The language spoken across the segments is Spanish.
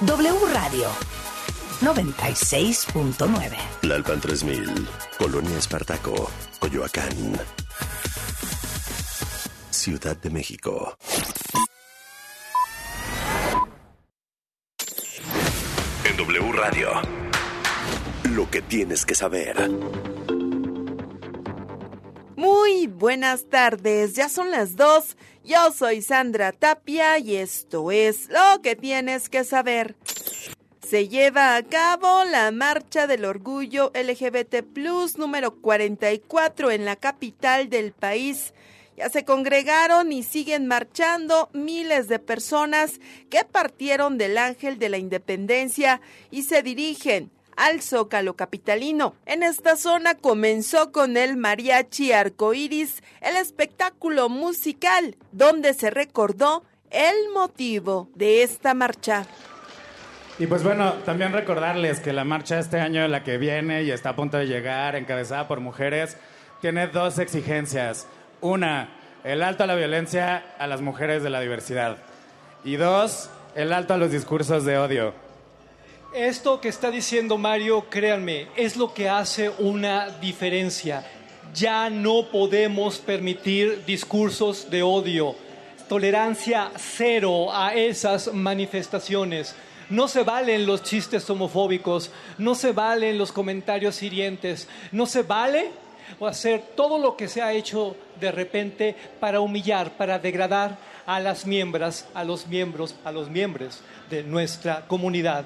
W Radio 96.9. Lalpan 3000, Colonia Espartaco, Coyoacán. Ciudad de México. En W Radio. Lo que tienes que saber. Muy buenas tardes, ya son las dos. Yo soy Sandra Tapia y esto es lo que tienes que saber. Se lleva a cabo la Marcha del Orgullo LGBT Plus número 44 en la capital del país. Ya se congregaron y siguen marchando miles de personas que partieron del Ángel de la Independencia y se dirigen al Zócalo Capitalino. En esta zona comenzó con el Mariachi Arcoiris, el espectáculo musical, donde se recordó el motivo de esta marcha. Y pues bueno, también recordarles que la marcha este año, la que viene y está a punto de llegar, encabezada por mujeres, tiene dos exigencias. Una, el alto a la violencia a las mujeres de la diversidad. Y dos, el alto a los discursos de odio. Esto que está diciendo Mario, créanme, es lo que hace una diferencia. Ya no podemos permitir discursos de odio, tolerancia cero a esas manifestaciones. No se valen los chistes homofóbicos, no se valen los comentarios hirientes, no se vale hacer todo lo que se ha hecho de repente para humillar, para degradar a las miembros, a los miembros, a los miembros de nuestra comunidad.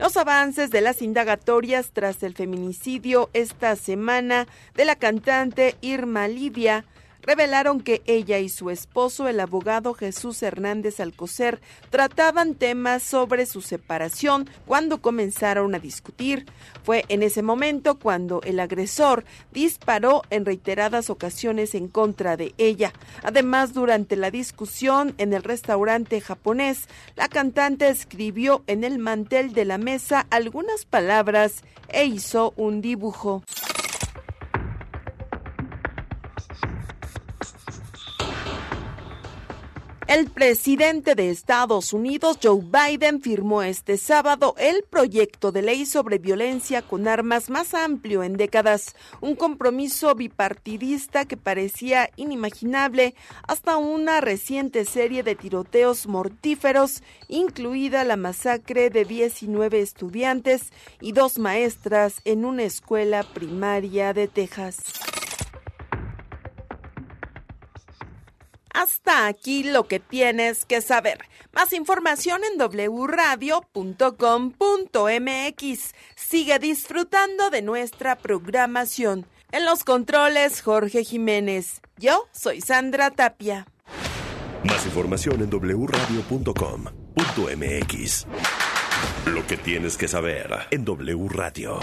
Los avances de las indagatorias tras el feminicidio esta semana de la cantante Irma Livia revelaron que ella y su esposo, el abogado Jesús Hernández Alcocer, trataban temas sobre su separación cuando comenzaron a discutir. Fue en ese momento cuando el agresor disparó en reiteradas ocasiones en contra de ella. Además, durante la discusión en el restaurante japonés, la cantante escribió en el mantel de la mesa algunas palabras e hizo un dibujo. El presidente de Estados Unidos, Joe Biden, firmó este sábado el proyecto de ley sobre violencia con armas más amplio en décadas, un compromiso bipartidista que parecía inimaginable hasta una reciente serie de tiroteos mortíferos, incluida la masacre de 19 estudiantes y dos maestras en una escuela primaria de Texas. Hasta aquí lo que tienes que saber. Más información en wradio.com.mx. Sigue disfrutando de nuestra programación. En los controles, Jorge Jiménez. Yo soy Sandra Tapia. Más información en wradio.com.mx. Lo que tienes que saber en W Radio.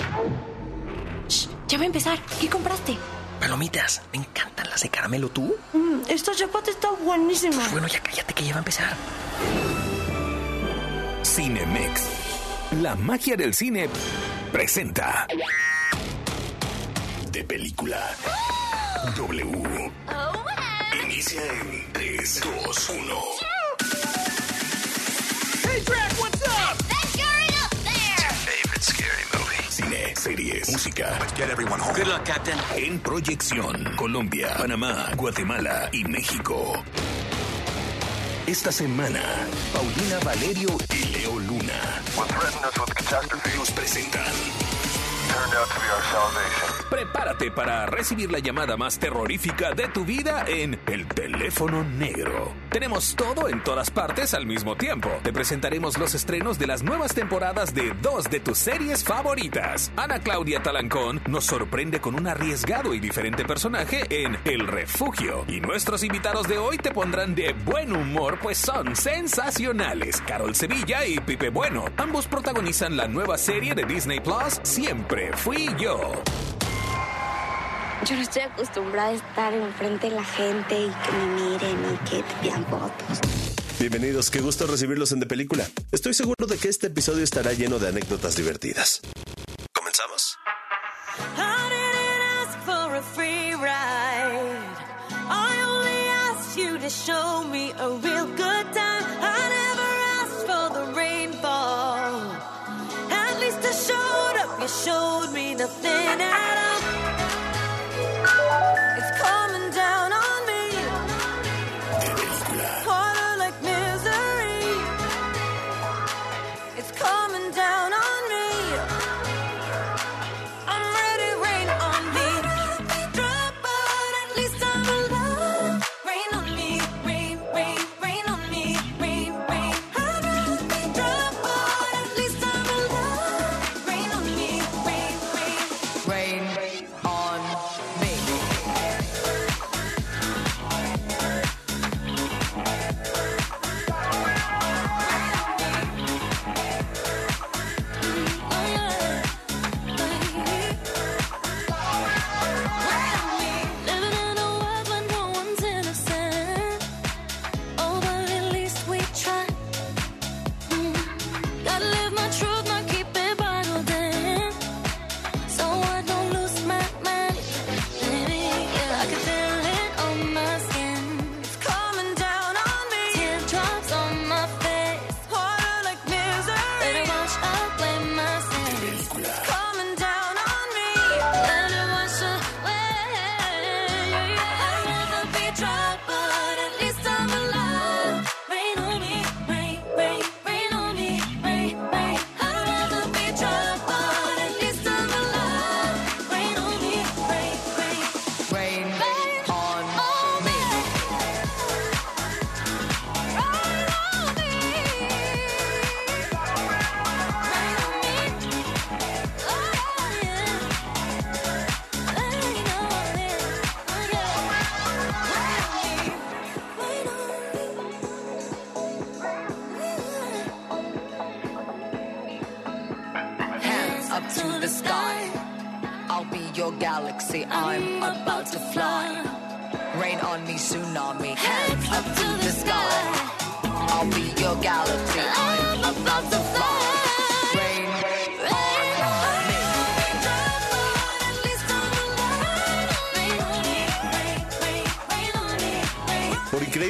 ya va a empezar. ¿Qué compraste? Palomitas, me encantan las de caramelo. ¿Tú? Mm, esta chapata está buenísima. Pues bueno, ya cállate que ya va a empezar. Cinemex. La magia del cine presenta. De película. W. Inicia en 3, 2, 1. Hey, Drac, series, música. Let's get everyone home. Good luck, Captain. En proyección, Colombia, Panamá, Guatemala y México. Esta semana, Paulina Valerio y Leo Luna nos presentan. Prepárate para recibir la llamada más terrorífica de tu vida en El Teléfono Negro. Tenemos todo en todas partes al mismo tiempo. Te presentaremos los estrenos de las nuevas temporadas de dos de tus series favoritas. Ana Claudia Talancón nos sorprende con un arriesgado y diferente personaje en El Refugio. Y nuestros invitados de hoy te pondrán de buen humor, pues son sensacionales. Carol Sevilla y Pipe Bueno. Ambos protagonizan la nueva serie de Disney Plus, Siempre Fui Yo. Yo no estoy acostumbrada a estar enfrente de la gente y que me miren y que te pidan fotos. Bienvenidos, qué gusto recibirlos en De Película. Estoy seguro de que este episodio estará lleno de anécdotas divertidas. ¿Comenzamos? I didn't ask for a free ride. I only asked you to show me a real good nothing at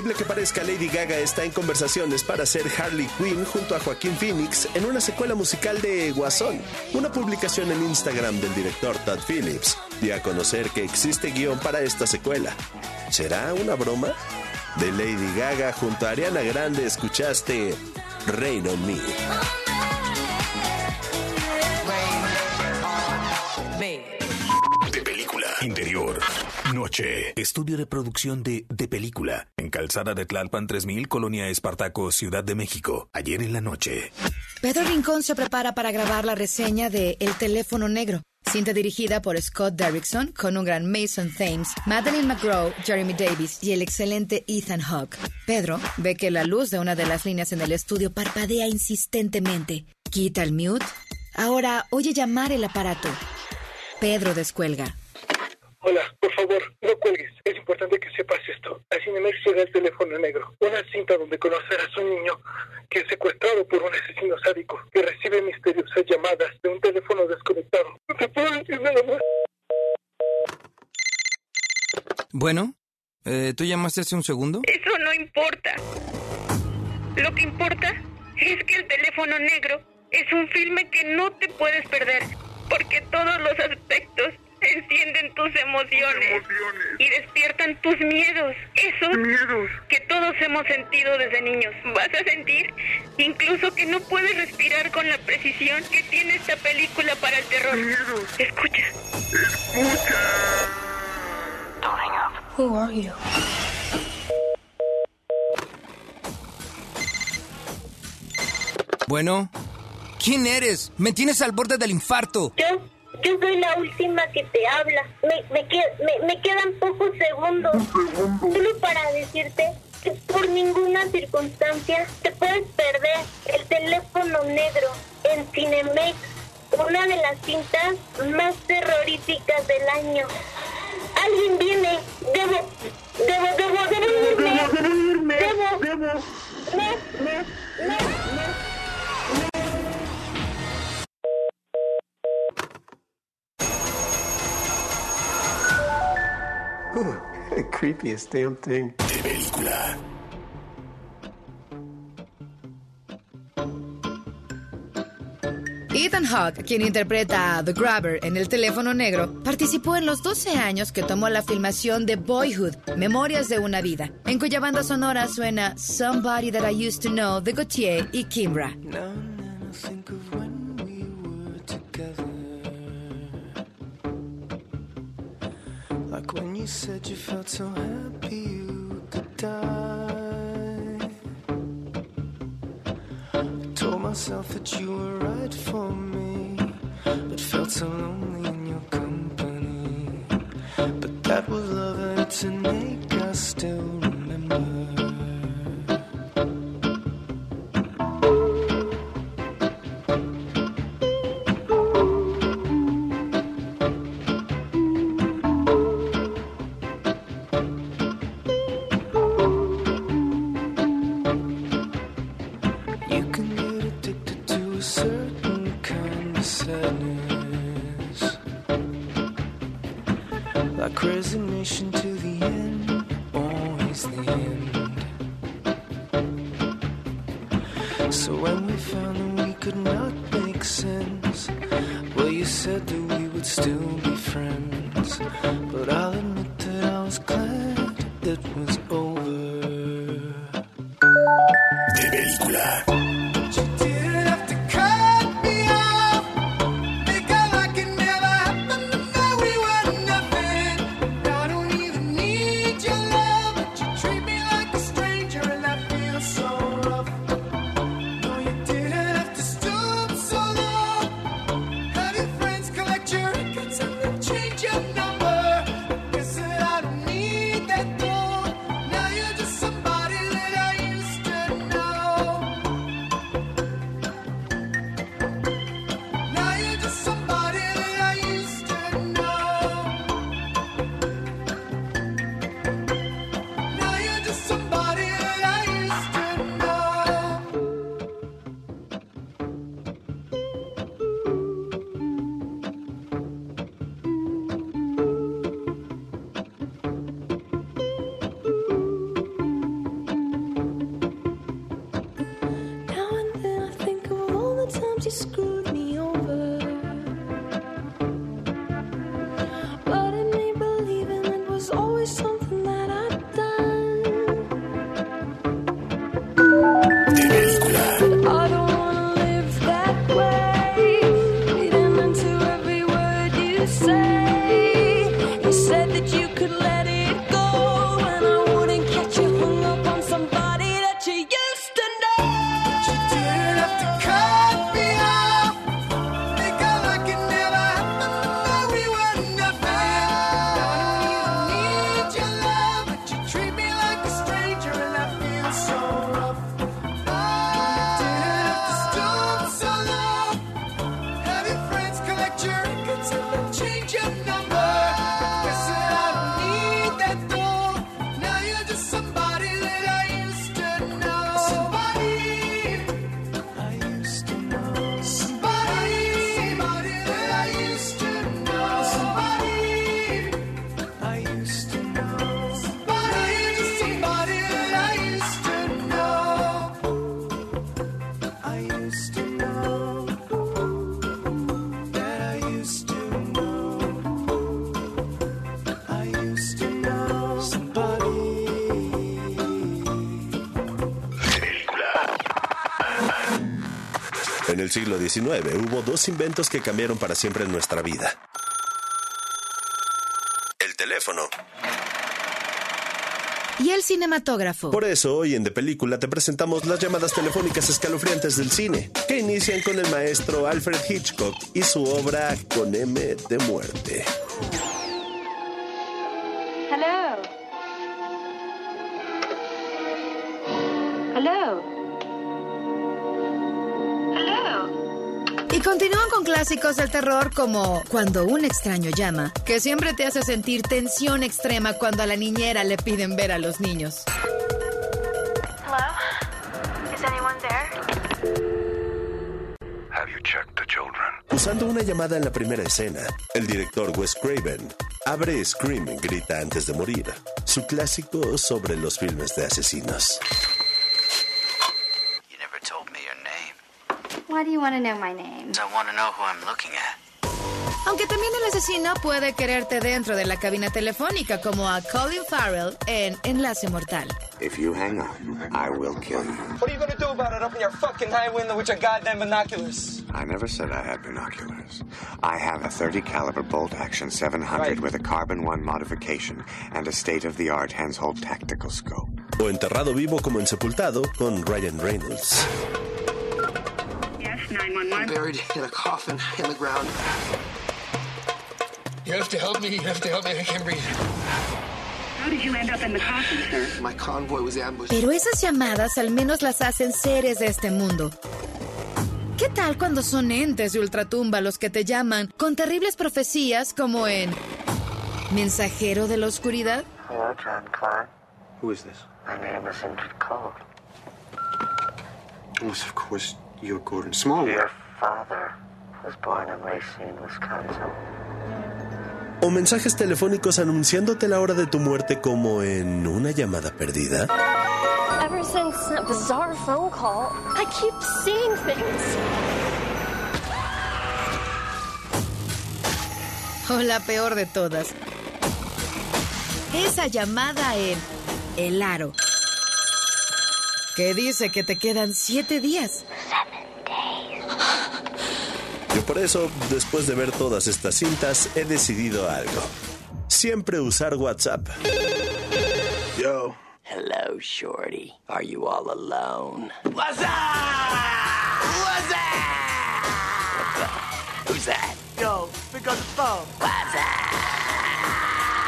Por increíble que parezca, Lady Gaga está en conversaciones para ser Harley Quinn junto a Joaquín Phoenix en una secuela musical de Guasón. Una publicación en Instagram del director Todd Phillips dio a conocer que existe guion para esta secuela. ¿Será una broma? De Lady Gaga junto a Ariana Grande escuchaste Rain on Me. Noche. Estudio de producción de De Película. En Calzada de Tlalpan 3000, Colonia Espartaco, Ciudad de México. Ayer en la noche. Pedro Rincón se prepara para grabar la reseña de El teléfono negro, cinta dirigida por Scott Derrickson con un gran Mason Thames, Madeline McGraw, Jeremy Davis y el excelente Ethan Hawke. Pedro ve que la luz de una de las líneas en el estudio parpadea insistentemente. Quita el mute. Ahora oye llamar el aparato. Pedro descuelga. Hola, por favor, no cuelgues. Es importante que sepas esto. A Cinemex llega el teléfono negro. Una cinta donde conocerás a un niño que es secuestrado por un asesino sádico que recibe misteriosas llamadas de un teléfono desconectado. No te puedo decir nada más. Bueno, eh, ¿tú llamaste hace un segundo? Eso no importa. Lo que importa es que el teléfono negro es un filme que no te puedes perder, porque todos los aspectos encienden tus emociones, y despiertan tus miedos, esos miedos que todos hemos sentido desde niños. Vas a sentir incluso que no puedes respirar con la precisión que tiene esta película para el terror. Escucha. Who are you? Bueno, ¿quién eres? Me tienes al borde del infarto. Yo, yo soy la última que te habla. Me, me, me, me quedan pocos segundos. Solo para decirte que por ninguna circunstancia te puedes perder el teléfono negro en Cinemex, una de las cintas más terroríficas del año. Alguien viene. Debo, debo, debo, debo irme. Debo, debo, debo irme. Debo, debo, debo. creepiest damn thing. De película. Ethan Hawke, quien interpreta a The Grabber en El teléfono negro, participó en los 12 años que tomó la filmación de Boyhood, Memorias de una vida, en cuya banda sonora suena Somebody That I Used to Know de Gautier y Kimbra. No, no, no you said you felt so happy you could die. I told myself that you were right for me, but felt so lonely in your company. But that was love, and it's an ache us still remember. a certain kind of sadness, like resignation to the end. Hubo dos inventos que cambiaron para siempre nuestra vida. El teléfono y el cinematógrafo. Por eso hoy en De Película te presentamos las llamadas telefónicas escalofriantes del cine, que inician con el maestro Alfred Hitchcock y su obra Con M de Muerte. clásicos del terror como Cuando un extraño llama, que siempre te hace sentir tensión extrema cuando a la niñera le piden ver a los niños. Usando una llamada en la primera escena, el director Wes Craven abre Scream y Grita antes de morir, su clásico sobre los filmes de asesinos. Why do you want to know my name? I want to know who I'm looking at. Aunque también el asesino puede quererte dentro de la cabina telefónica, como a Colin Farrell en Enlace Mortal. If you hang up, I will kill you. What are you gonna do about it? Open your fucking high window with your goddamn binoculars. I never said I had binoculars. I have a 30 caliber bolt action 700 with a carbon 1 modification and a state-of-the-art hands-hold tactical scope. O enterrado vivo como en Sepultado con Ryan Reynolds. 911. Buried in a coffin in the ground. You have to help me. You have to help me. I can't breathe. How did you end up in the coffin, sir? My convoy was ambushed. Pero esas llamadas al menos las hacen seres de este mundo. ¿Qué tal cuando son entes de ultratumba los que te llaman con terribles profecías como en Mensajero de la Oscuridad? Hello, John Clark. Who is this? My name is Indrid Cold. Yes, of course, you're Gordon Smallwood. Your father was born in Racine, Wisconsin. O mensajes telefónicos anunciándote la hora de tu muerte como en una llamada perdida. Ever since that bizarre phone call, I keep seeing things. O la peor de todas. Esa llamada en El Aro. Que dice que te quedan siete días. Yo por eso, después de ver todas estas cintas, he decidido algo. Siempre usar WhatsApp. Yo. Hello, Shorty. Are you all alone? What's up? What's up? Who's that? Yo, pick up the phone. What's up?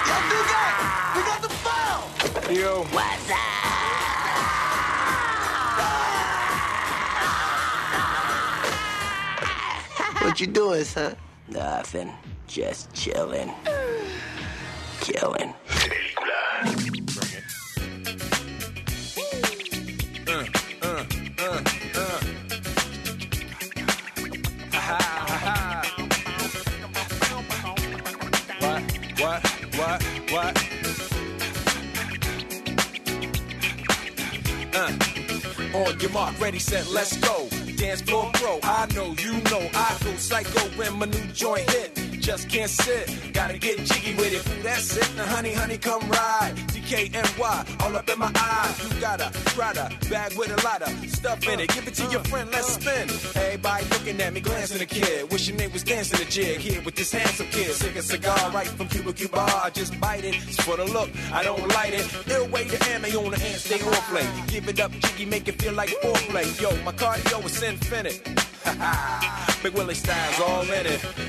Yo, pick up the phone. Yo. What's What you doing, son? Nothing. Just chilling. Killing. Uh, uh, uh, uh. Ha, ha, ha, ha. What, what, what, what? Uh. On your mark, ready, set, let's go. Dance floor pro, I know, you know, I go psycho when my new joint hit. Just can't sit, gotta get jiggy with it. Ooh, that's it, now honey, honey, come ride. DKNY, all up in my eyes. You got a Prada bag with a lot of stuff in it. Give it to your friend, let's spin. Everybody looking at me, glancing a kid. Wishing they was dancing a jig here with this handsome kid. Sick a cigar right from Cuba Cuba. I just bite it. It's for the look, I don't light it. Ill way to ammo on the hand, stay on play. Give it up, jiggy, make it feel like foreplay. Yo, my cardio is infinite. Ha ha. Big Willie style's all in it.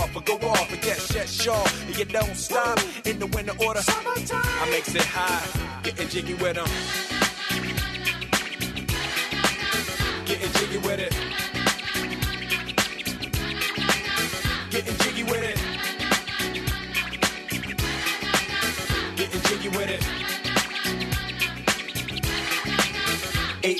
off or go off and get shit shaw. And you don't stop in the winter order. Summertime. I makes it high, getting jiggy with them. Getting jiggy with it. Getting jiggy with it. Getting jiggy with it. Eight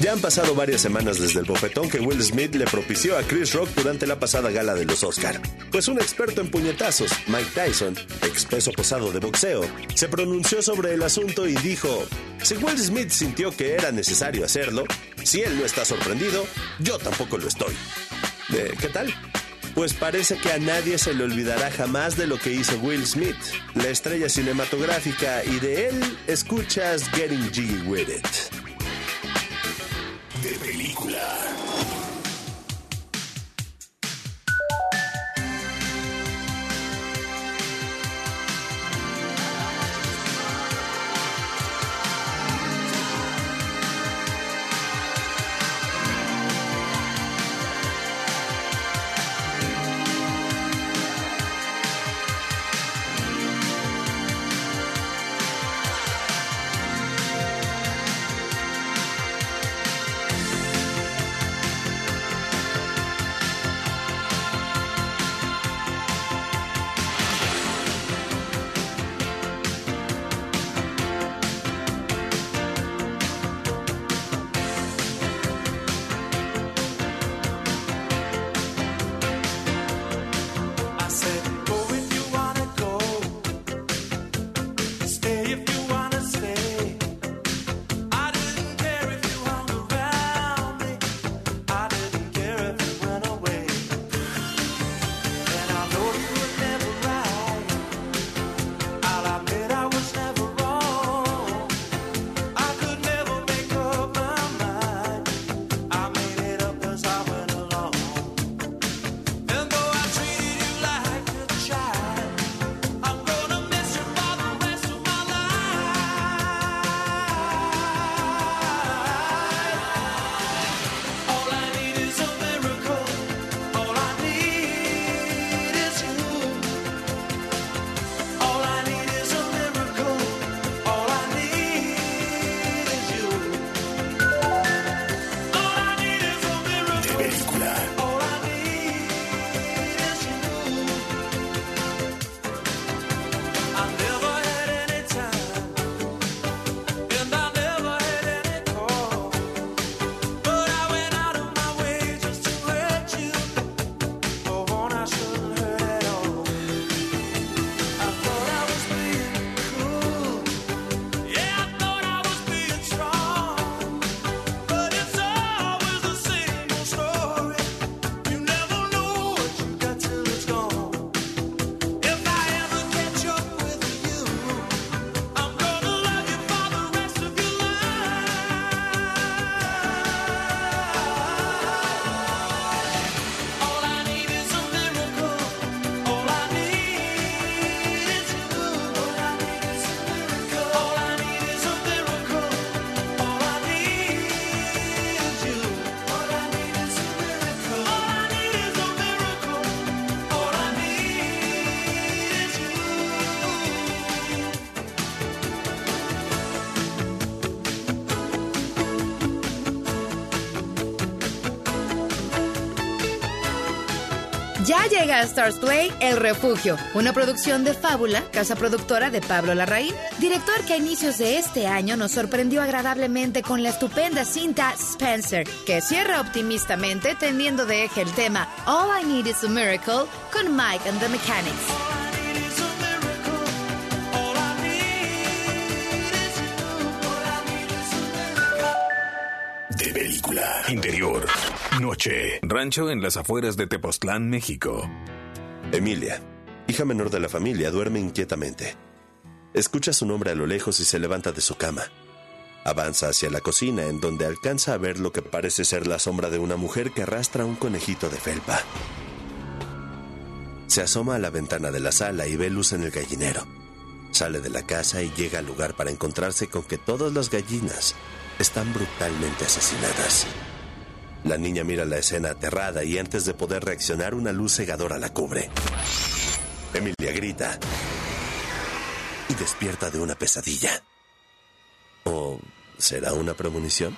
Ya han pasado varias semanas desde el bofetón que Will Smith le propició a Chris Rock durante la pasada gala de los Oscar. Pues un experto en puñetazos, Mike Tyson, expeso posado de boxeo, se pronunció sobre el asunto y dijo, si Will Smith sintió que era necesario hacerlo, si él no está sorprendido, yo tampoco lo estoy. Eh, ¿Qué tal? Pues parece que a nadie se le olvidará jamás de lo que hizo Will Smith, la estrella cinematográfica, y de él escuchas Getting Jiggy With It. De película. Llega a Stars Play El Refugio, una producción de Fábula, casa productora de Pablo Larraín, director que a inicios de este año nos sorprendió agradablemente con la estupenda cinta Spencer, que cierra optimistamente teniendo de eje el tema All I Need Is a Miracle con Mike and the Mechanics. De película. Interior. Noche. Rancho en las afueras de Tepoztlán, México. Emilia, hija menor de la familia, duerme inquietamente. Escucha su nombre a lo lejos y se levanta de su cama. Avanza hacia la cocina en donde alcanza a ver lo que parece ser la sombra de una mujer que arrastra un conejito de felpa. Se asoma a la ventana de la sala y ve luz en el gallinero. Sale de la casa y llega al lugar para encontrarse con que todas las gallinas están brutalmente asesinadas. La niña mira la escena aterrada y antes de poder reaccionar una luz cegadora la cubre. Emilia grita y despierta de una pesadilla. ¿O será una premonición?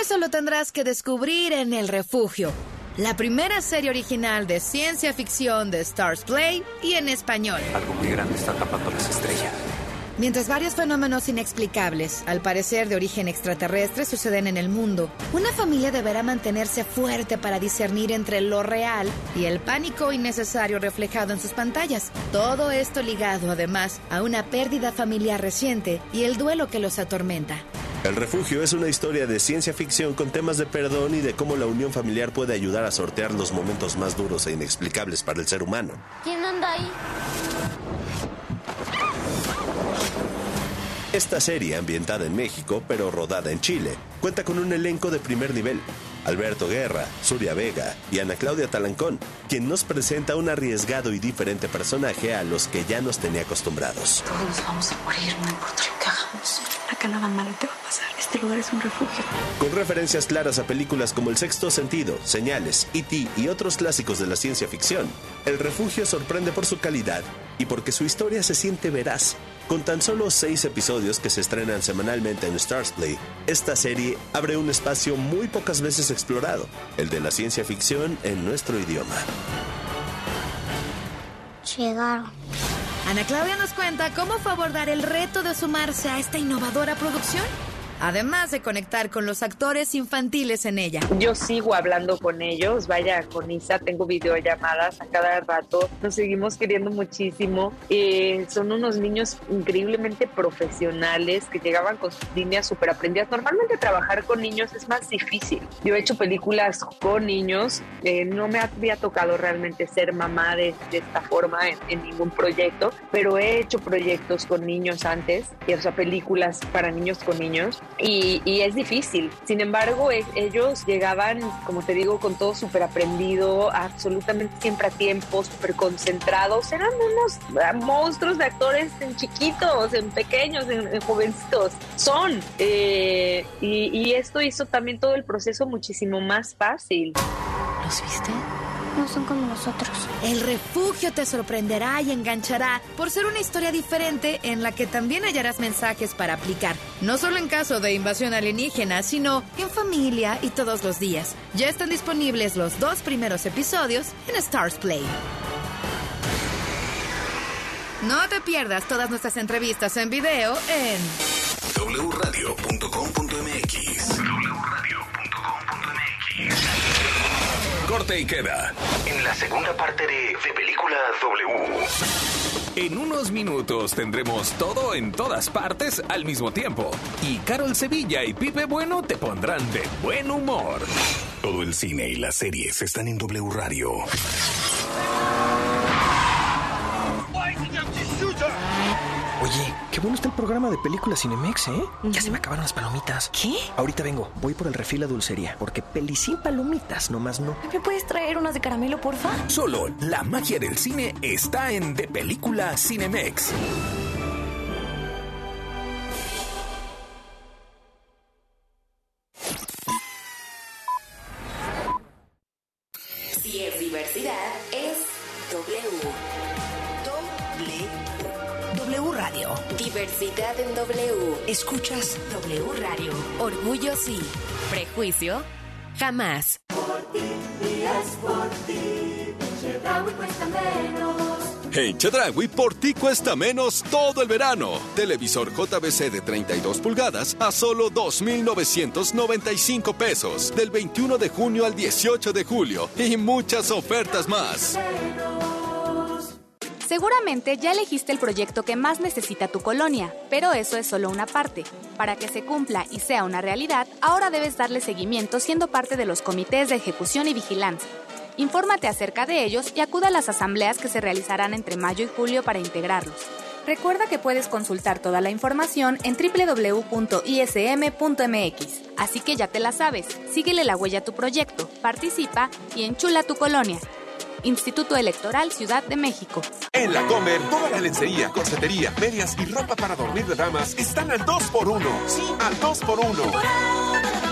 Eso lo tendrás que descubrir en El Refugio, la primera serie original de ciencia ficción de Stars Play y en español. Algo muy grande está tapando las estrellas. Mientras varios fenómenos inexplicables, al parecer de origen extraterrestre, suceden en el mundo, una familia deberá mantenerse fuerte para discernir entre lo real y el pánico innecesario reflejado en sus pantallas. Todo esto ligado, además, a una pérdida familiar reciente y el duelo que los atormenta. El refugio es una historia de ciencia ficción con temas de perdón y de cómo la unión familiar puede ayudar a sortear los momentos más duros e inexplicables para el ser humano. ¿Quién anda ahí? Esta serie, ambientada en México, pero rodada en Chile, cuenta con un elenco de primer nivel. Alberto Guerra, Surya Vega y Ana Claudia Talancón, quien nos presenta un arriesgado y diferente personaje a los que ya nos tenía acostumbrados. Todos vamos a morir, no importa lo que hagamos. Acá nada malo te va a pasar. Este lugar es un refugio. Con referencias claras a películas como El Sexto Sentido, Señales, E.T. y otros clásicos de la ciencia ficción, El Refugio sorprende por su calidad y porque su historia se siente veraz. Con tan solo seis episodios que se estrenan semanalmente en Stars Play, esta serie abre un espacio muy pocas veces explorado, el de la ciencia ficción en nuestro idioma. Llegaron. Ana Claudia nos cuenta cómo fue abordar el reto de sumarse a esta innovadora producción, además de conectar con los actores infantiles en ella. Yo sigo hablando con ellos, vaya, con Isa tengo videollamadas a cada rato, nos seguimos queriendo muchísimo. Eh, son unos niños increíblemente profesionales que llegaban con sus líneas súper aprendidas. Normalmente trabajar con niños es más difícil. Yo he hecho películas con niños, eh, no me había tocado realmente ser mamá de, de esta forma en, en ningún proyecto, pero he hecho proyectos con niños antes, y, o sea, películas para niños con niños y, es difícil. Sin embargo, e- ellos llegaban, como te digo, con todo súper aprendido, absolutamente siempre a tiempo, súper concentrados. Eran unos ah, monstruos de actores en chiquitos, en pequeños, en, en jovencitos. Son. eh, y esto hizo también todo el proceso muchísimo más fácil. ¿Los viste? No son como nosotros. El refugio te sorprenderá y enganchará por ser una historia diferente en la que también hallarás mensajes para aplicar, no solo en caso de invasión alienígena, sino en familia y todos los días. Ya están disponibles los dos primeros episodios en Stars Play. No te pierdas todas nuestras entrevistas en video en wradio.com.mx Corte y queda. En la segunda parte de De Película W. En unos minutos tendremos todo en todas partes al mismo tiempo. Y Carol Sevilla y Pipe Bueno te pondrán de buen humor. Todo el cine y las series están en W Radio. Oye, qué bueno está el programa de películas Cinemex, ¿eh? Ya se me acabaron las palomitas. ¿Qué? Ahorita vengo, voy por el refil a dulcería, porque peli sin palomitas nomás no. ¿Me puedes traer unas de caramelo, porfa? Solo la magia del cine está en De Película Cinemex. Escuchas W Radio. Orgullo sí. Prejuicio jamás. Y es por ti, Chedraui cuesta menos. En Chedragui, por ti cuesta menos todo el verano. Televisor JBC de 32 pulgadas a solo 2,995 pesos. Del 21 de junio al 18 de julio. Y muchas ofertas más. Seguramente ya elegiste el proyecto que más necesita tu colonia, pero eso es solo una parte. Para que se cumpla y sea una realidad, ahora debes darle seguimiento siendo parte de los comités de ejecución y vigilancia. Infórmate acerca de ellos y acuda a las asambleas que se realizarán entre mayo y julio para integrarlos. Recuerda que puedes consultar toda la información en www.ism.mx. Así que ya te la sabes, síguele la huella a tu proyecto, participa y enchula tu colonia. Instituto Electoral Ciudad de México. En la Comer, toda la lencería, corsetería, medias y ropa para dormir de damas están al 2x1. Sí, al 2x1.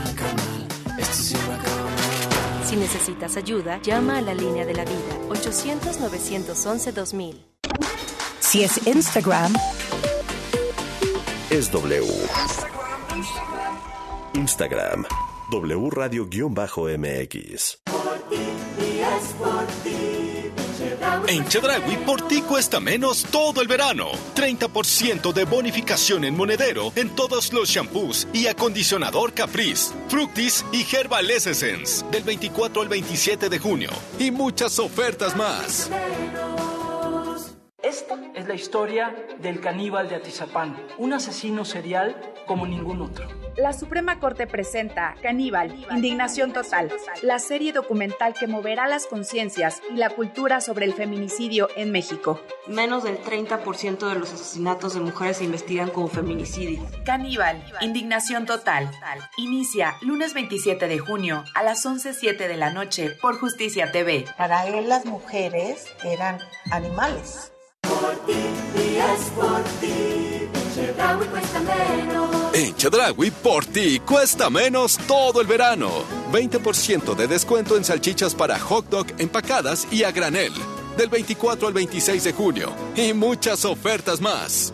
Si necesitas ayuda, llama a la línea de la vida 800-911-2000. Si es Instagram, Es W. Instagram. W Radio-MX. En Chedragui por ti cuesta menos todo el verano. 30% de bonificación en monedero en todos los shampoos y acondicionador Caprice, Fructis y Herbal Essence del 24 al 27 de junio. Y muchas ofertas más. Esta es la historia del caníbal de Atizapán, un asesino serial como ningún otro. La Suprema Corte presenta Caníbal, Indignación Total, la serie documental que moverá las conciencias y la cultura sobre el feminicidio en México. Menos del 30% de los asesinatos de mujeres se investigan como feminicidio. Caníbal, Indignación Total. Inicia lunes 27 de junio a las 11.07 de la noche por Justicia TV. Para él las mujeres eran animales. En Chedragui por ti cuesta menos todo el verano. 20% de descuento en salchichas para hot dog empacadas y a granel. Del 24 al 26 de junio. Y muchas ofertas más.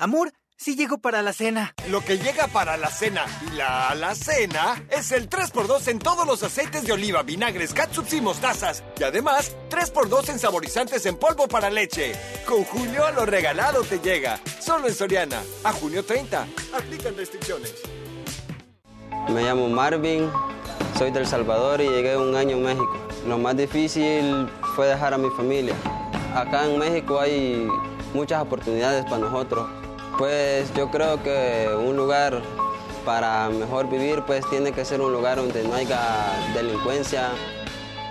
Amor, sí llego para la cena. Lo que llega para la cena y la alacena es el 3x2 en todos los aceites de oliva, vinagres, catsups y mostazas. Y además, 3x2 en saborizantes en polvo para leche. Con Julio a lo regalado te llega. Solo en Soriana. A junio 30. Aplican restricciones. Me llamo Marvin, soy del Salvador y llegué un año a México. Lo más difícil fue dejar a mi familia. Acá en México hay muchas oportunidades para nosotros. Pues yo creo que un lugar para mejor vivir pues tiene que ser un lugar donde no haya delincuencia.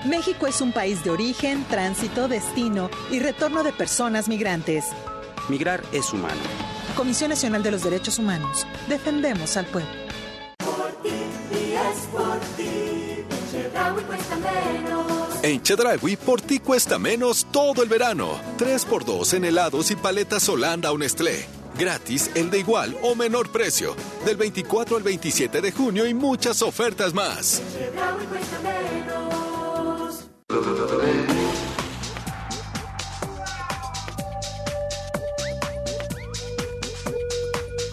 México es un país de origen, tránsito, destino y retorno de personas migrantes. Migrar es humano. Comisión Nacional de los Derechos Humanos. Defendemos al pueblo. En Chedragui por ti cuesta menos todo el verano. 3x2 en helados y paletas Holanda o Nestlé. Gratis el de igual o menor precio. Del 24 al 27 de junio y muchas ofertas más.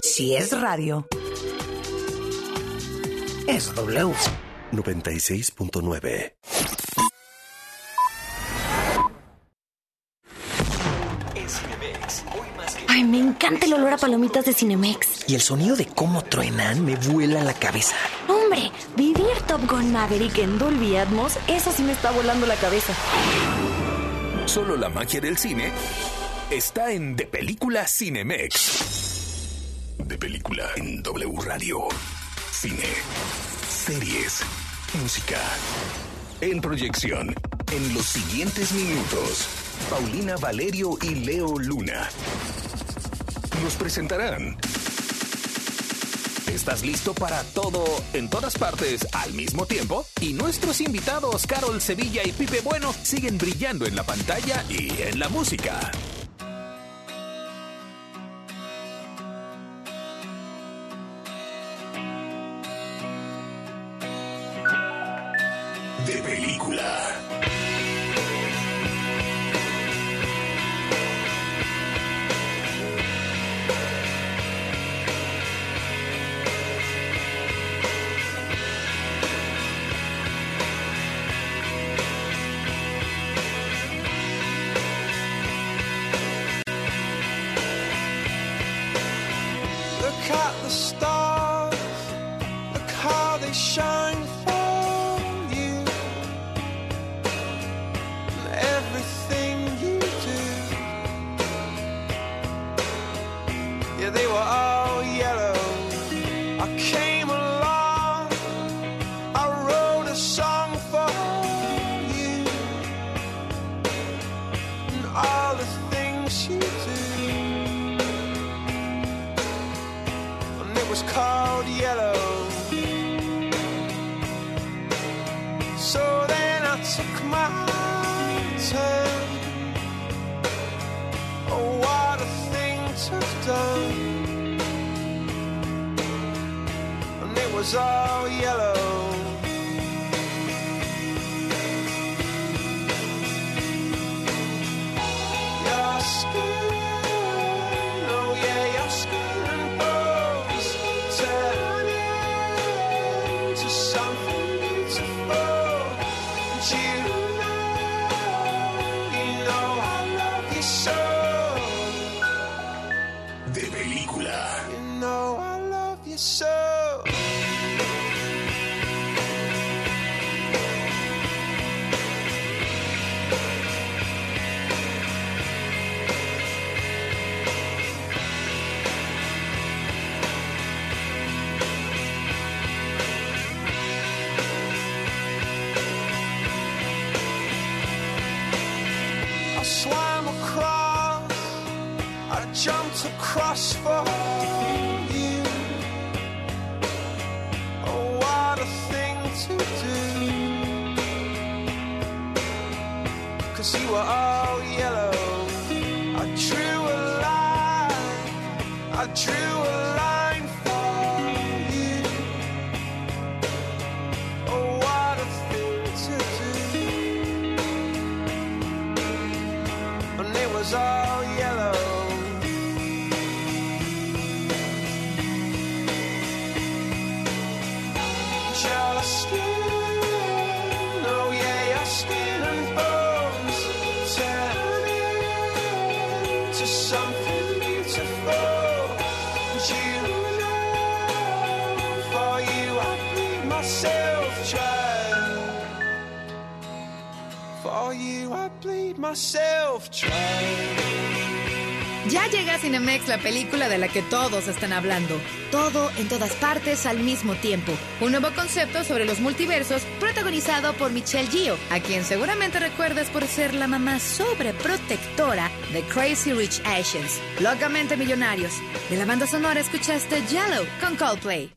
Si es radio, es W. 96.9. Ay, me encanta el olor a palomitas de Cinemex. Y el sonido de cómo truenan me vuela la cabeza. Hombre, vivir Top Gun Maverick en Dolby Atmos, eso sí me está volando la cabeza. Solo la magia del cine está en De Película Cinemex. De Película en W Radio. Cine, series, música. En proyección, en los siguientes minutos, Paulina Valerio y Leo Luna nos presentarán. ¿Estás listo para todo en todas partes al mismo tiempo? Y nuestros invitados Carol Sevilla y Pipe Bueno siguen brillando en la pantalla y en la música. So then I took my turn. Oh, what a thing to have done. And it was all yellow. Into something beautiful. You know, for you I bleed myself dry. For you I bleed myself dry. Ya llega a Cinemex la película de la que todos están hablando. Todo en todas partes al mismo tiempo. Un nuevo concepto sobre los multiversos protagonizado por Michelle Gio, a quien seguramente recuerdas por ser la mamá sobreprotectora de Crazy Rich Asians. Locamente millonarios. De la banda sonora escuchaste Yellow con Coldplay.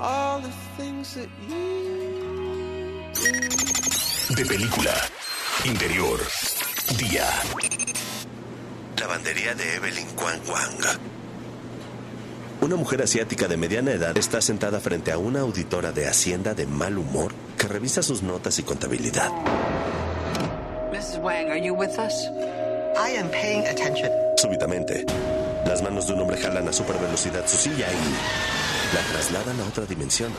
All the things that you. De película. Interior. Día. Lavandería de Evelyn Kwang Wang. Una mujer asiática de mediana edad está sentada frente a una auditora de Hacienda de mal humor que revisa sus notas y contabilidad. Mrs. Wang, are you with us? I am paying attention. Súbitamente, las manos de un hombre jalan a super velocidad su silla y la trasladan a otra dimensión.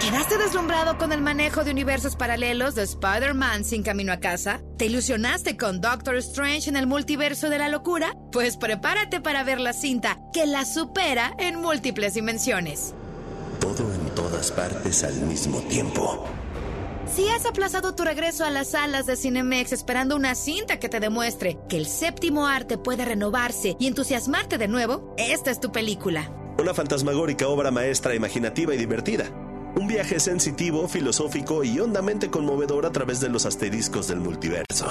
¿Quedaste deslumbrado con el manejo de universos paralelos de Spider-Man sin camino a casa? ¿Te ilusionaste con Doctor Strange en el multiverso de la locura? Pues prepárate para ver la cinta que la supera en múltiples dimensiones. Todo en todas partes al mismo tiempo. Si has aplazado tu regreso a las salas de Cinemex esperando una cinta que te demuestre que el séptimo arte puede renovarse y entusiasmarte de nuevo, esta es tu película. Una fantasmagórica obra maestra imaginativa y divertida. Un viaje sensitivo, filosófico y hondamente conmovedor a través de los asteriscos del multiverso.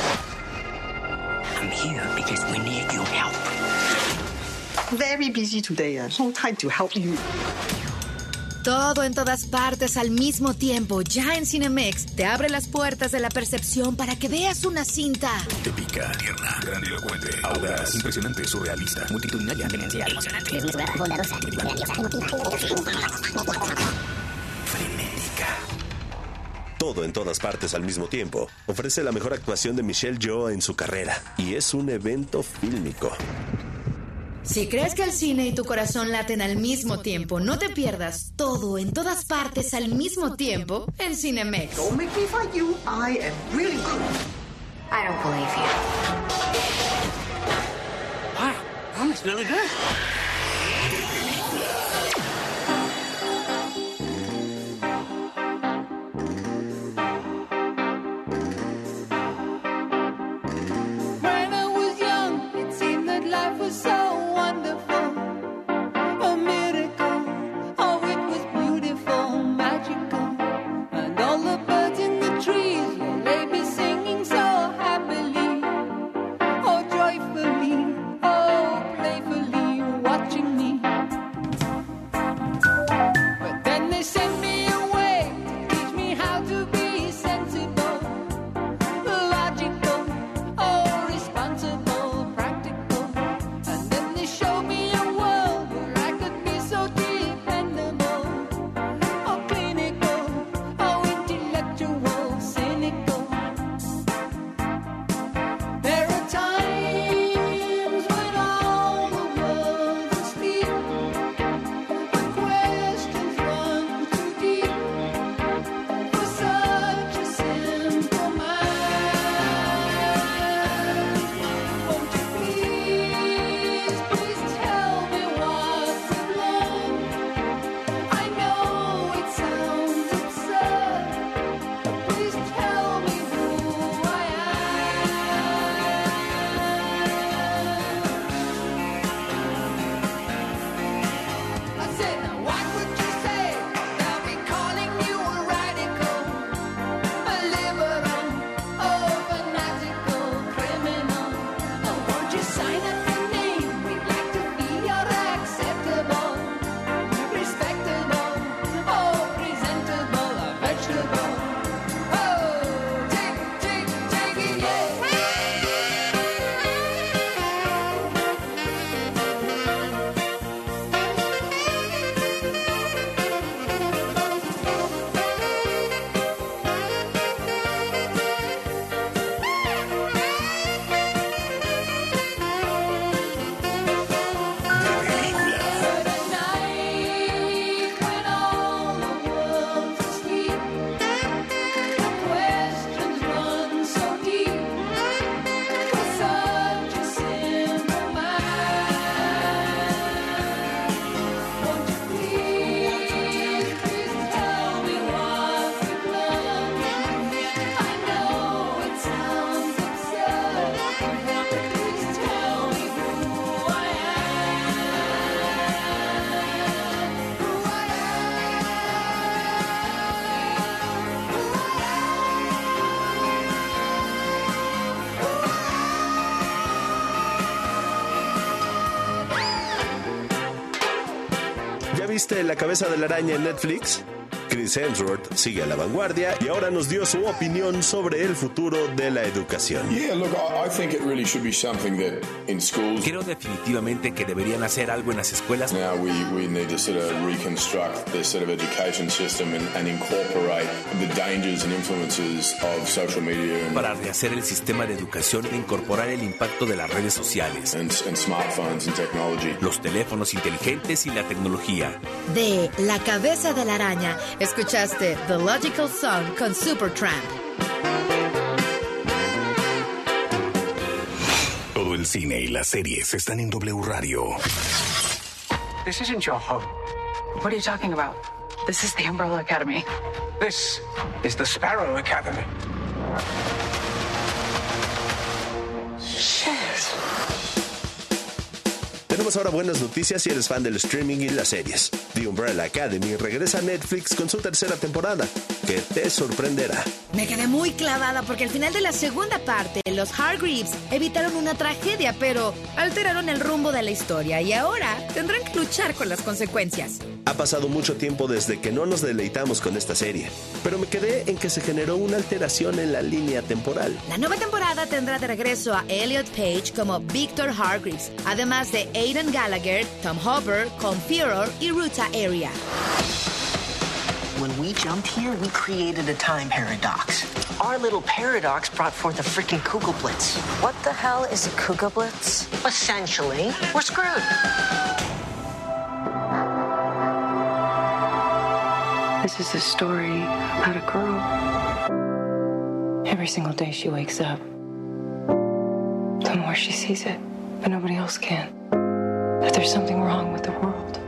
I'm here because we need your help. Very busy today. No time to help you. Todo en todas partes al mismo tiempo, ya en Cinemex, te abre las puertas de la percepción para que veas una cinta. Épica, tierna, grandilocuente, audaz, impresionante, surrealista, multitudinaria, demencial, emocionante, bondadosa, frenética. Todo en todas partes al mismo tiempo. Ofrece la mejor actuación de Michelle Yeoh en su carrera y es un evento fílmico. Si crees que el cine y tu corazón laten al mismo tiempo, no te pierdas todo en todas partes al mismo tiempo en Cinemex. Don't make me fight you. I am really good. I don't believe you. Wow, that looks really good. Viste La cabeza de la araña en Netflix? Chris Hemsworth sigue a la vanguardia y ahora nos dio su opinión sobre el futuro de la educación. Yeah, look, I, I think it really should be something that in schools. Creo definitivamente que deberían hacer algo en las escuelas. Now we, we need to sort of reconstruct the sort of education system and, and incorporate the dangers and influences of social media and, Para rehacer el sistema de educación e incorporar el impacto de las redes sociales, and, and smartphones and technology. los teléfonos inteligentes y la tecnología. De La cabeza de la araña, escuchaste The Logical Song con Supertramp. Todo el cine y las series están en W Radio. This isn't your home. What are you talking about? This is the Umbrella Academy. This is the Sparrow Academy. Ahora buenas noticias si eres fan del streaming y las series. The Umbrella Academy regresa a Netflix con su tercera temporada, que te sorprenderá. Me quedé muy clavada porque al final de la segunda parte, los Hargreaves evitaron una tragedia, pero alteraron el rumbo de la historia y ahora tendrán que luchar con las consecuencias. Ha pasado mucho tiempo desde que no nos deleitamos con esta serie, pero me quedé en que se generó una alteración en la línea temporal. La nueva temporada tendrá de regreso a Elliot Page como Victor Hargreaves, además de Aidan Gallagher, Tom Hopper, Fearer y Ruta Area. When we jumped here, we created a time paradox. Our little paradox brought forth a freaking Kugelblitz. What the hell is a Kugelblitz? Essentially, we're screwed. This is a story about a girl. Every single day she wakes up, the more she sees it, but nobody else can. That there's something wrong with the world.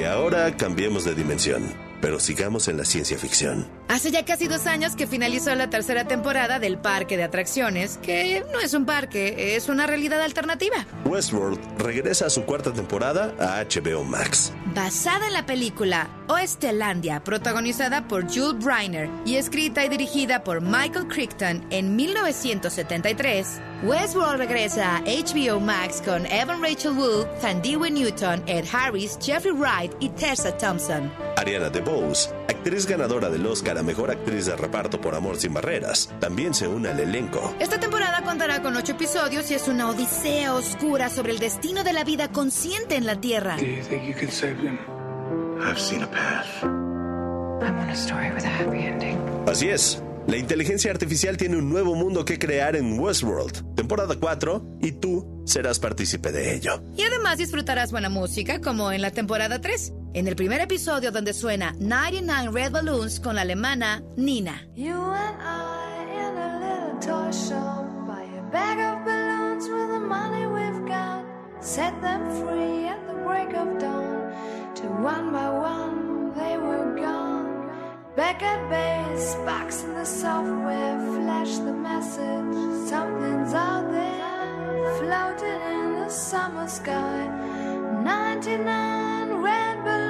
Y ahora cambiemos de dimensión, pero sigamos en la ciencia ficción. Hace ya casi dos años que finalizó la tercera temporada del parque de atracciones, que no es un parque, es una realidad alternativa. Westworld regresa a su cuarta temporada a HBO Max. Basada en la película Oestelandia, protagonizada por Jules Briner y escrita y dirigida por Michael Crichton en 1973, Westworld regresa a HBO Max con Evan Rachel Wood, Thandiwe Newton, Ed Harris, Jeffrey Wright y Tessa Thompson. Ariana DeBose, actriz ganadora del Oscar a Mejor Actriz de Reparto por Amor Sin Barreras, también se une al elenco. Esta temporada contará con ocho episodios y es una odisea oscura sobre el destino de la vida consciente en la Tierra. Do you think you can save them? I've seen a path. I want a story with a happy ending. Así es. La inteligencia artificial tiene un nuevo mundo que crear en Westworld, temporada 4, y tú serás partícipe de ello. Y además disfrutarás buena música como en la temporada 3, en el primer episodio donde suena 99 Red Balloons con la alemana Nina. You and I in a little toy shop buy a bag of balloons with the money we've got. Set them free at the break of dawn. To one by one they were gone. Back at base, box in the software, flash the message. Something's out there, floating in the summer sky. 99 red balloons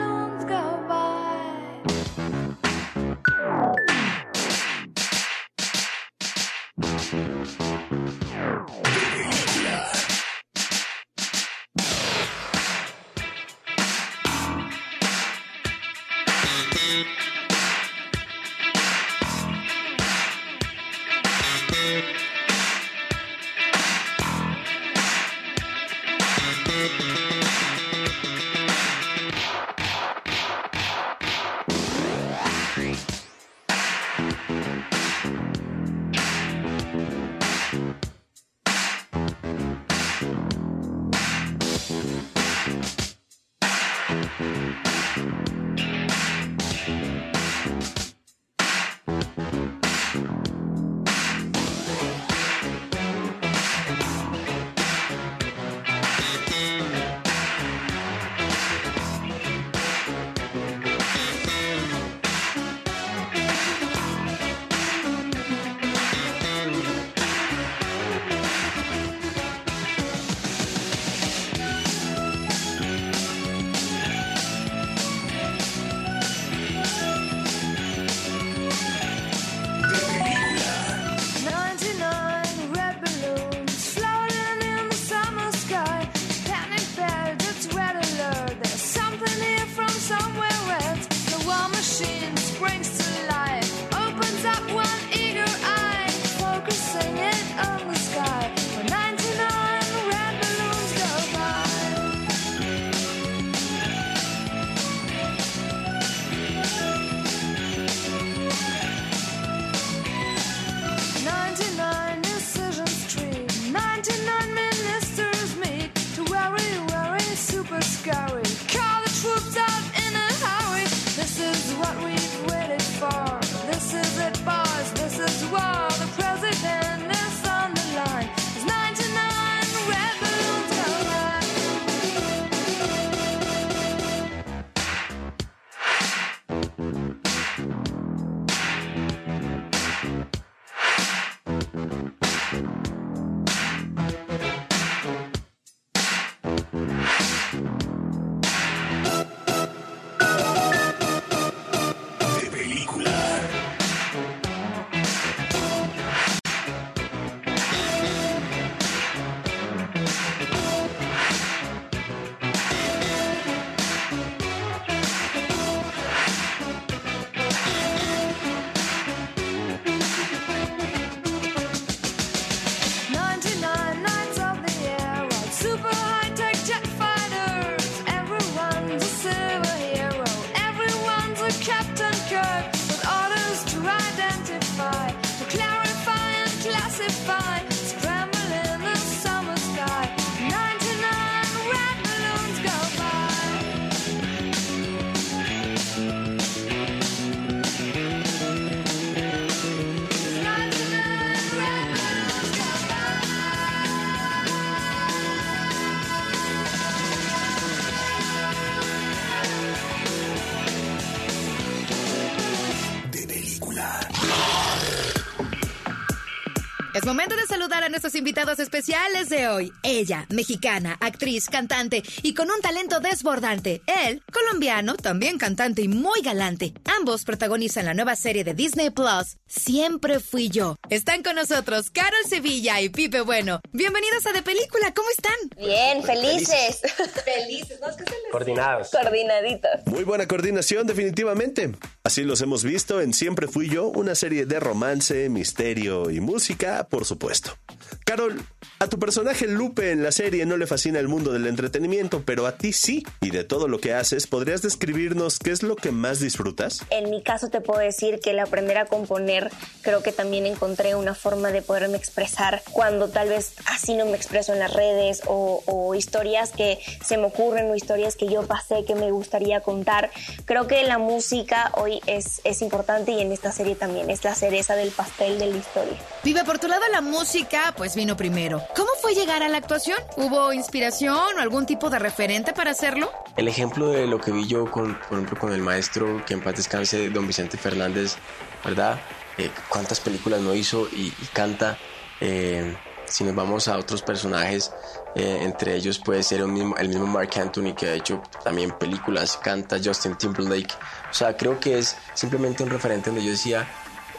nuestros invitados especiales de hoy. Ella, mexicana, actriz, cantante y con un talento desbordante. Él, colombiano, también cantante y muy galante. Ambos protagonizan la nueva serie de Disney Plus, Siempre Fui Yo. Están con nosotros Carol Sevilla y Pipe Bueno. Bienvenidos a De Película, ¿cómo están? Bien, felices. Felices, ¿no? Coordinados. Coordinaditos. Muy buena coordinación, definitivamente. Así los hemos visto en Siempre Fui Yo, una serie de romance, misterio y música, por supuesto. Carol, a tu personaje Lupe en la serie no le fascina el mundo del entretenimiento, pero a ti sí. Y de todo lo que haces, ¿podrías describirnos qué es lo que más disfrutas? En mi caso te puedo decir que el aprender a componer, creo que también encontré una forma de poderme expresar cuando tal vez así no me expreso en las redes o, o historias que se me ocurren o historias que yo pasé que me gustaría contar. Creo que la música hoy es, es importante y en esta serie también es la cereza del pastel de la historia. Vive por tu lado la música, pues vino primero. ¿Cómo fue llegar a la actuación? ¿Hubo inspiración o algún tipo de referente para hacerlo? El ejemplo de lo que vi yo, con, por ejemplo, con el maestro que en paz descanse, don Vicente Fernández, ¿verdad? Eh, ¿Cuántas películas no hizo y, canta? Eh, si nos vamos a otros personajes, eh, entre ellos puede ser el mismo Mark Anthony que ha hecho también películas, canta Justin Timberlake. O sea, creo que es simplemente un referente donde yo decía,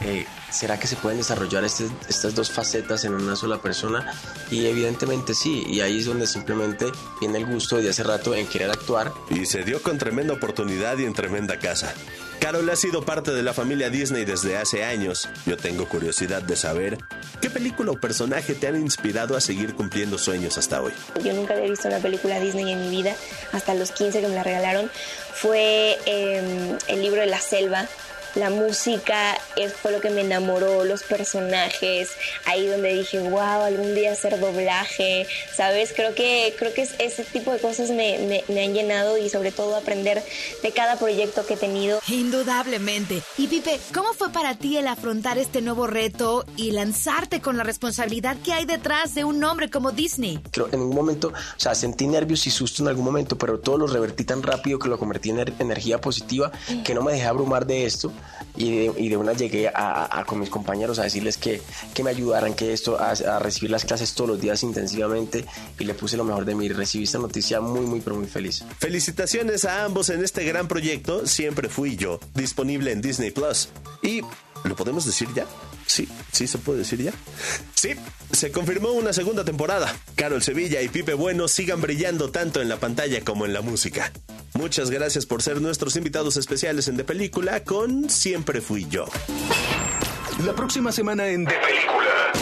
eh, ¿será que se pueden desarrollar este- estas dos facetas en una sola persona? Y evidentemente sí, y ahí es donde simplemente viene el gusto de hace rato en querer actuar. Y se dio con tremenda oportunidad y en tremenda casa. Carol ha sido parte de la familia Disney desde hace años. Yo tengo curiosidad de saber qué película o personaje te han inspirado a seguir cumpliendo sueños hasta hoy. Yo nunca había visto una película Disney en mi vida, hasta los 15 que me la regalaron. Fue eh, el libro de la selva. La música es, fue lo que me enamoró, los personajes, ahí donde dije, wow, algún día hacer doblaje, ¿sabes? Creo que, creo que es- ese tipo de cosas me, me- me han llenado y sobre todo aprender de cada proyecto que he tenido. Indudablemente. Y Pipe, ¿cómo fue para ti el afrontar este nuevo reto y lanzarte con la responsabilidad que hay detrás de un nombre como Disney? Creo en ningún momento, o sea, sentí nervios y susto en algún momento, pero todo lo revertí tan rápido que lo convertí en ener- energía positiva, que no me dejé abrumar de esto y de, una llegué a con mis compañeros a decirles que, que me ayudaran, que esto, a, a recibir las clases todos los días intensivamente y le puse lo mejor de mí. Recibí esta noticia muy, muy, pero muy feliz. Felicitaciones a ambos en este gran proyecto, Siempre Fui Yo, disponible en Disney Plus. Y, ¿lo podemos decir ya? Sí, sí se puede decir ya. Sí, se confirmó una segunda temporada. Carol Sevilla y Pipe Bueno sigan brillando tanto en la pantalla como en la música. Muchas gracias por ser nuestros invitados especiales en De Película con Siempre Fui Yo. La próxima semana en De Película.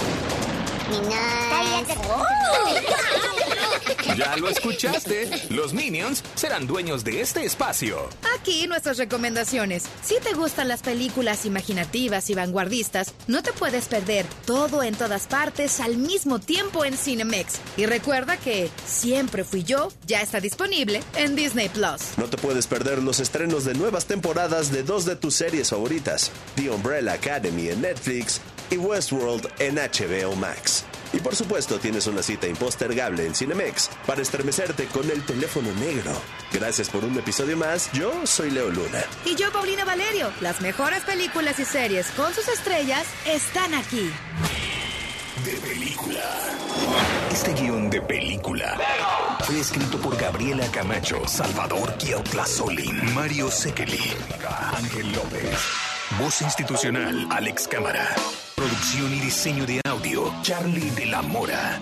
Ya lo escuchaste. Los Minions serán dueños de este espacio. Aquí nuestras recomendaciones. Si te gustan las películas imaginativas y vanguardistas, no te puedes perder todo en todas partes al mismo tiempo en Cinemex. Y recuerda que Siempre Fui Yo ya está disponible en Disney Plus. No te puedes perder los estrenos de nuevas temporadas de dos de tus series favoritas, The Umbrella Academy en Netflix y Westworld en HBO Max. Y por supuesto tienes una cita impostergable en Cinemex para estremecerte con el teléfono negro. Gracias por un episodio más, yo soy Leo Luna. Y yo, Paulina Valerio, las mejores películas y series con sus estrellas están aquí. De película. Este guion de película fue escrito por Gabriela Camacho, Salvador Solín, Mario Sekeli, Ángel López. Voz institucional, Alex Cámara. Producción y diseño de audio, Charlie de la Mora.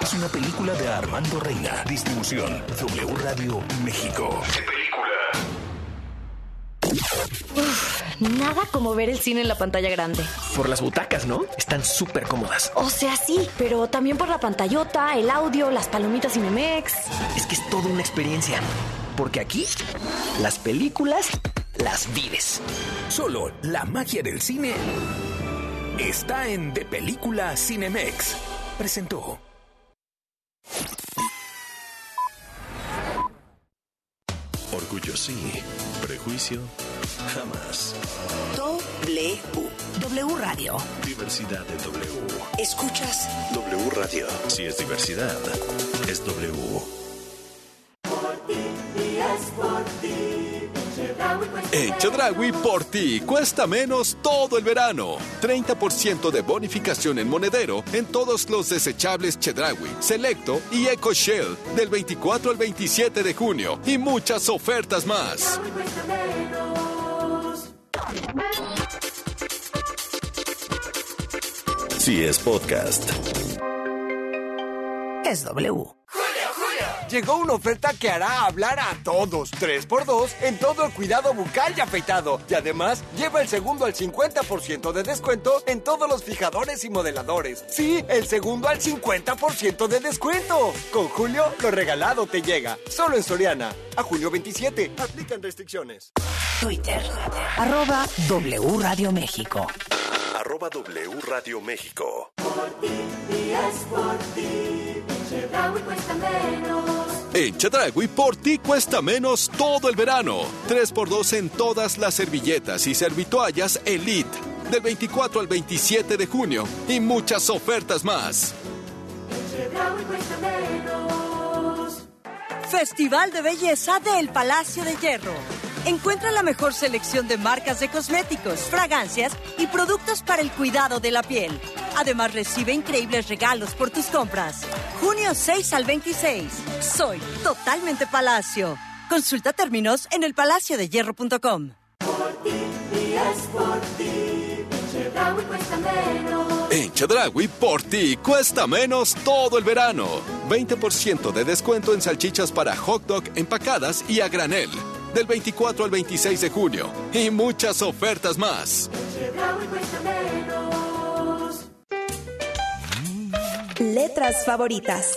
Es una película de Armando Reina. Distribución, W Radio México. Nada como ver el cine en la pantalla grande. Por las butacas, ¿no? Están súper cómodas. O sea, sí, pero también por la pantallota, el audio, las palomitas Cinemex. Es que es toda una experiencia. Porque aquí, las películas las vives. Solo la magia del cine está en De Película Cinemex. Presentó. Orgullo sí, prejuicio jamás. W. W Radio. Diversidad de W. ¿Escuchas? W Radio. Si es diversidad, es W. Por ti, y es por Chedragui por ti cuesta menos todo el verano. 30% de bonificación en monedero en todos los desechables Chedragui, Selecto y Eco Shell del 24 al 27 de junio y muchas ofertas más. Si es podcast. Es W. Llegó una oferta que hará hablar a todos. 3x2 en todo el cuidado bucal y afeitado. Y además, lleva el segundo al 50% de descuento en todos los fijadores y modeladores. Sí, el segundo al 50% de descuento. Con Julio, lo regalado te llega. Solo en Soriana. A julio 27. Aplican restricciones. Twitter. Arroba W Radio México. Arroba W Radio México. En Chedragui por ti cuesta menos todo el verano. 3x2 en todas las servilletas y servitoallas Elite. Del 24 al 27 de junio. Y muchas ofertas más. Festival de Belleza del Palacio de Hierro. Encuentra la mejor selección de marcas de cosméticos, fragancias y productos para el cuidado de la piel. Además, recibe increíbles regalos por tus compras. Junio 6 al 26. Soy totalmente Palacio. Consulta términos en elpalaciodehierro.com. En Chedragui por ti cuesta menos todo el verano. 20% de descuento en salchichas para hot dog empacadas y a granel. Del 24 al 26 de junio. Y muchas ofertas más. Letras favoritas.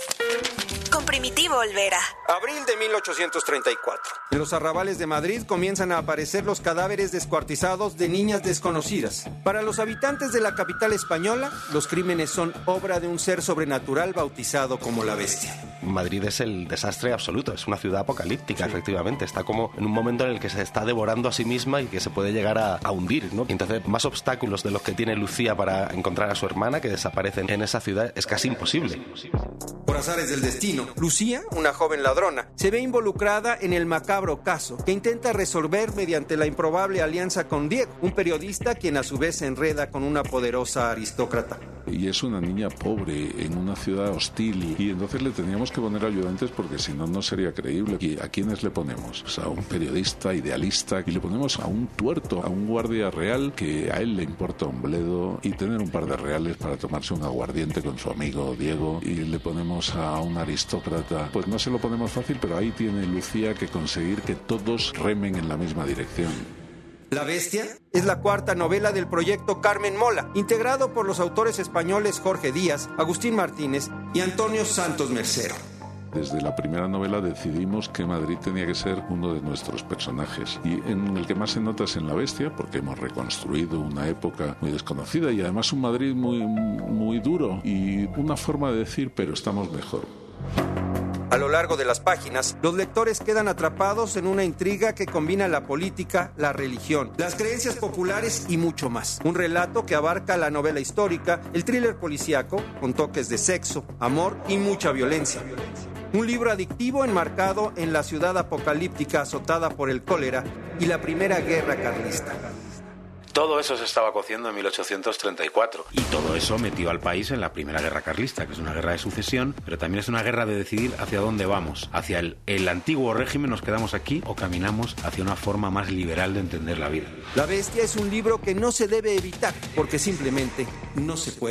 Con Primitivo Olvera. Abril de 1834. En los arrabales de Madrid comienzan a aparecer los cadáveres descuartizados de niñas desconocidas. Para los habitantes de la capital española, los crímenes son obra de un ser sobrenatural bautizado como la bestia. Madrid es el desastre absoluto, es una ciudad apocalíptica, efectivamente. Está como en un momento en el que se está devorando a sí misma y que se puede llegar a, a hundir, ¿no? Entonces, más obstáculos de los que tiene Lucía para encontrar a su hermana que desaparecen en esa ciudad es casi imposible. Por azares del destino, Lucía, una joven ladrona, se ve involucrada en el macabro caso que intenta resolver mediante la improbable alianza con Diego, un periodista quien a su vez se enreda con una poderosa aristócrata. Y es una niña pobre en una ciudad hostil y entonces le teníamos que poner ayudantes porque si no, no sería creíble. ¿Y a quiénes le ponemos? Pues a un periodista idealista y le ponemos a un tuerto, a un guardia real que a él le importa un bledo y tener un par de reales para tomarse un aguardiente con su amigo Diego y le ponemos a un aristócrata. Pues no se lo ponemos fácil, pero ahí tiene Lucía que conseguir que todos remen en la misma dirección. La Bestia es la cuarta novela del proyecto Carmen Mola, integrado por los autores españoles Jorge Díaz, Agustín Martínez y Antonio Santos Mercero. Desde la primera novela decidimos que Madrid tenía que ser uno de nuestros personajes y en el que más se nota es en La Bestia porque hemos reconstruido una época muy desconocida y además un Madrid muy, muy duro y una forma de decir pero estamos mejor. A lo largo de las páginas, los lectores quedan atrapados en una intriga que combina la política, la religión, las creencias populares y mucho más. Un relato que abarca la novela histórica, el thriller policíaco, con toques de sexo, amor y mucha violencia. Un libro adictivo enmarcado en la ciudad apocalíptica azotada por el cólera y la primera guerra carlista. Todo eso se estaba cociendo en 1834. Y todo eso metió al país en la Primera Guerra Carlista, que es una guerra de sucesión, pero también es una guerra de decidir hacia dónde vamos. Hacia el, el antiguo régimen nos quedamos aquí o caminamos hacia una forma más liberal de entender la vida. La bestia es un libro que no se debe evitar porque simplemente no se puede.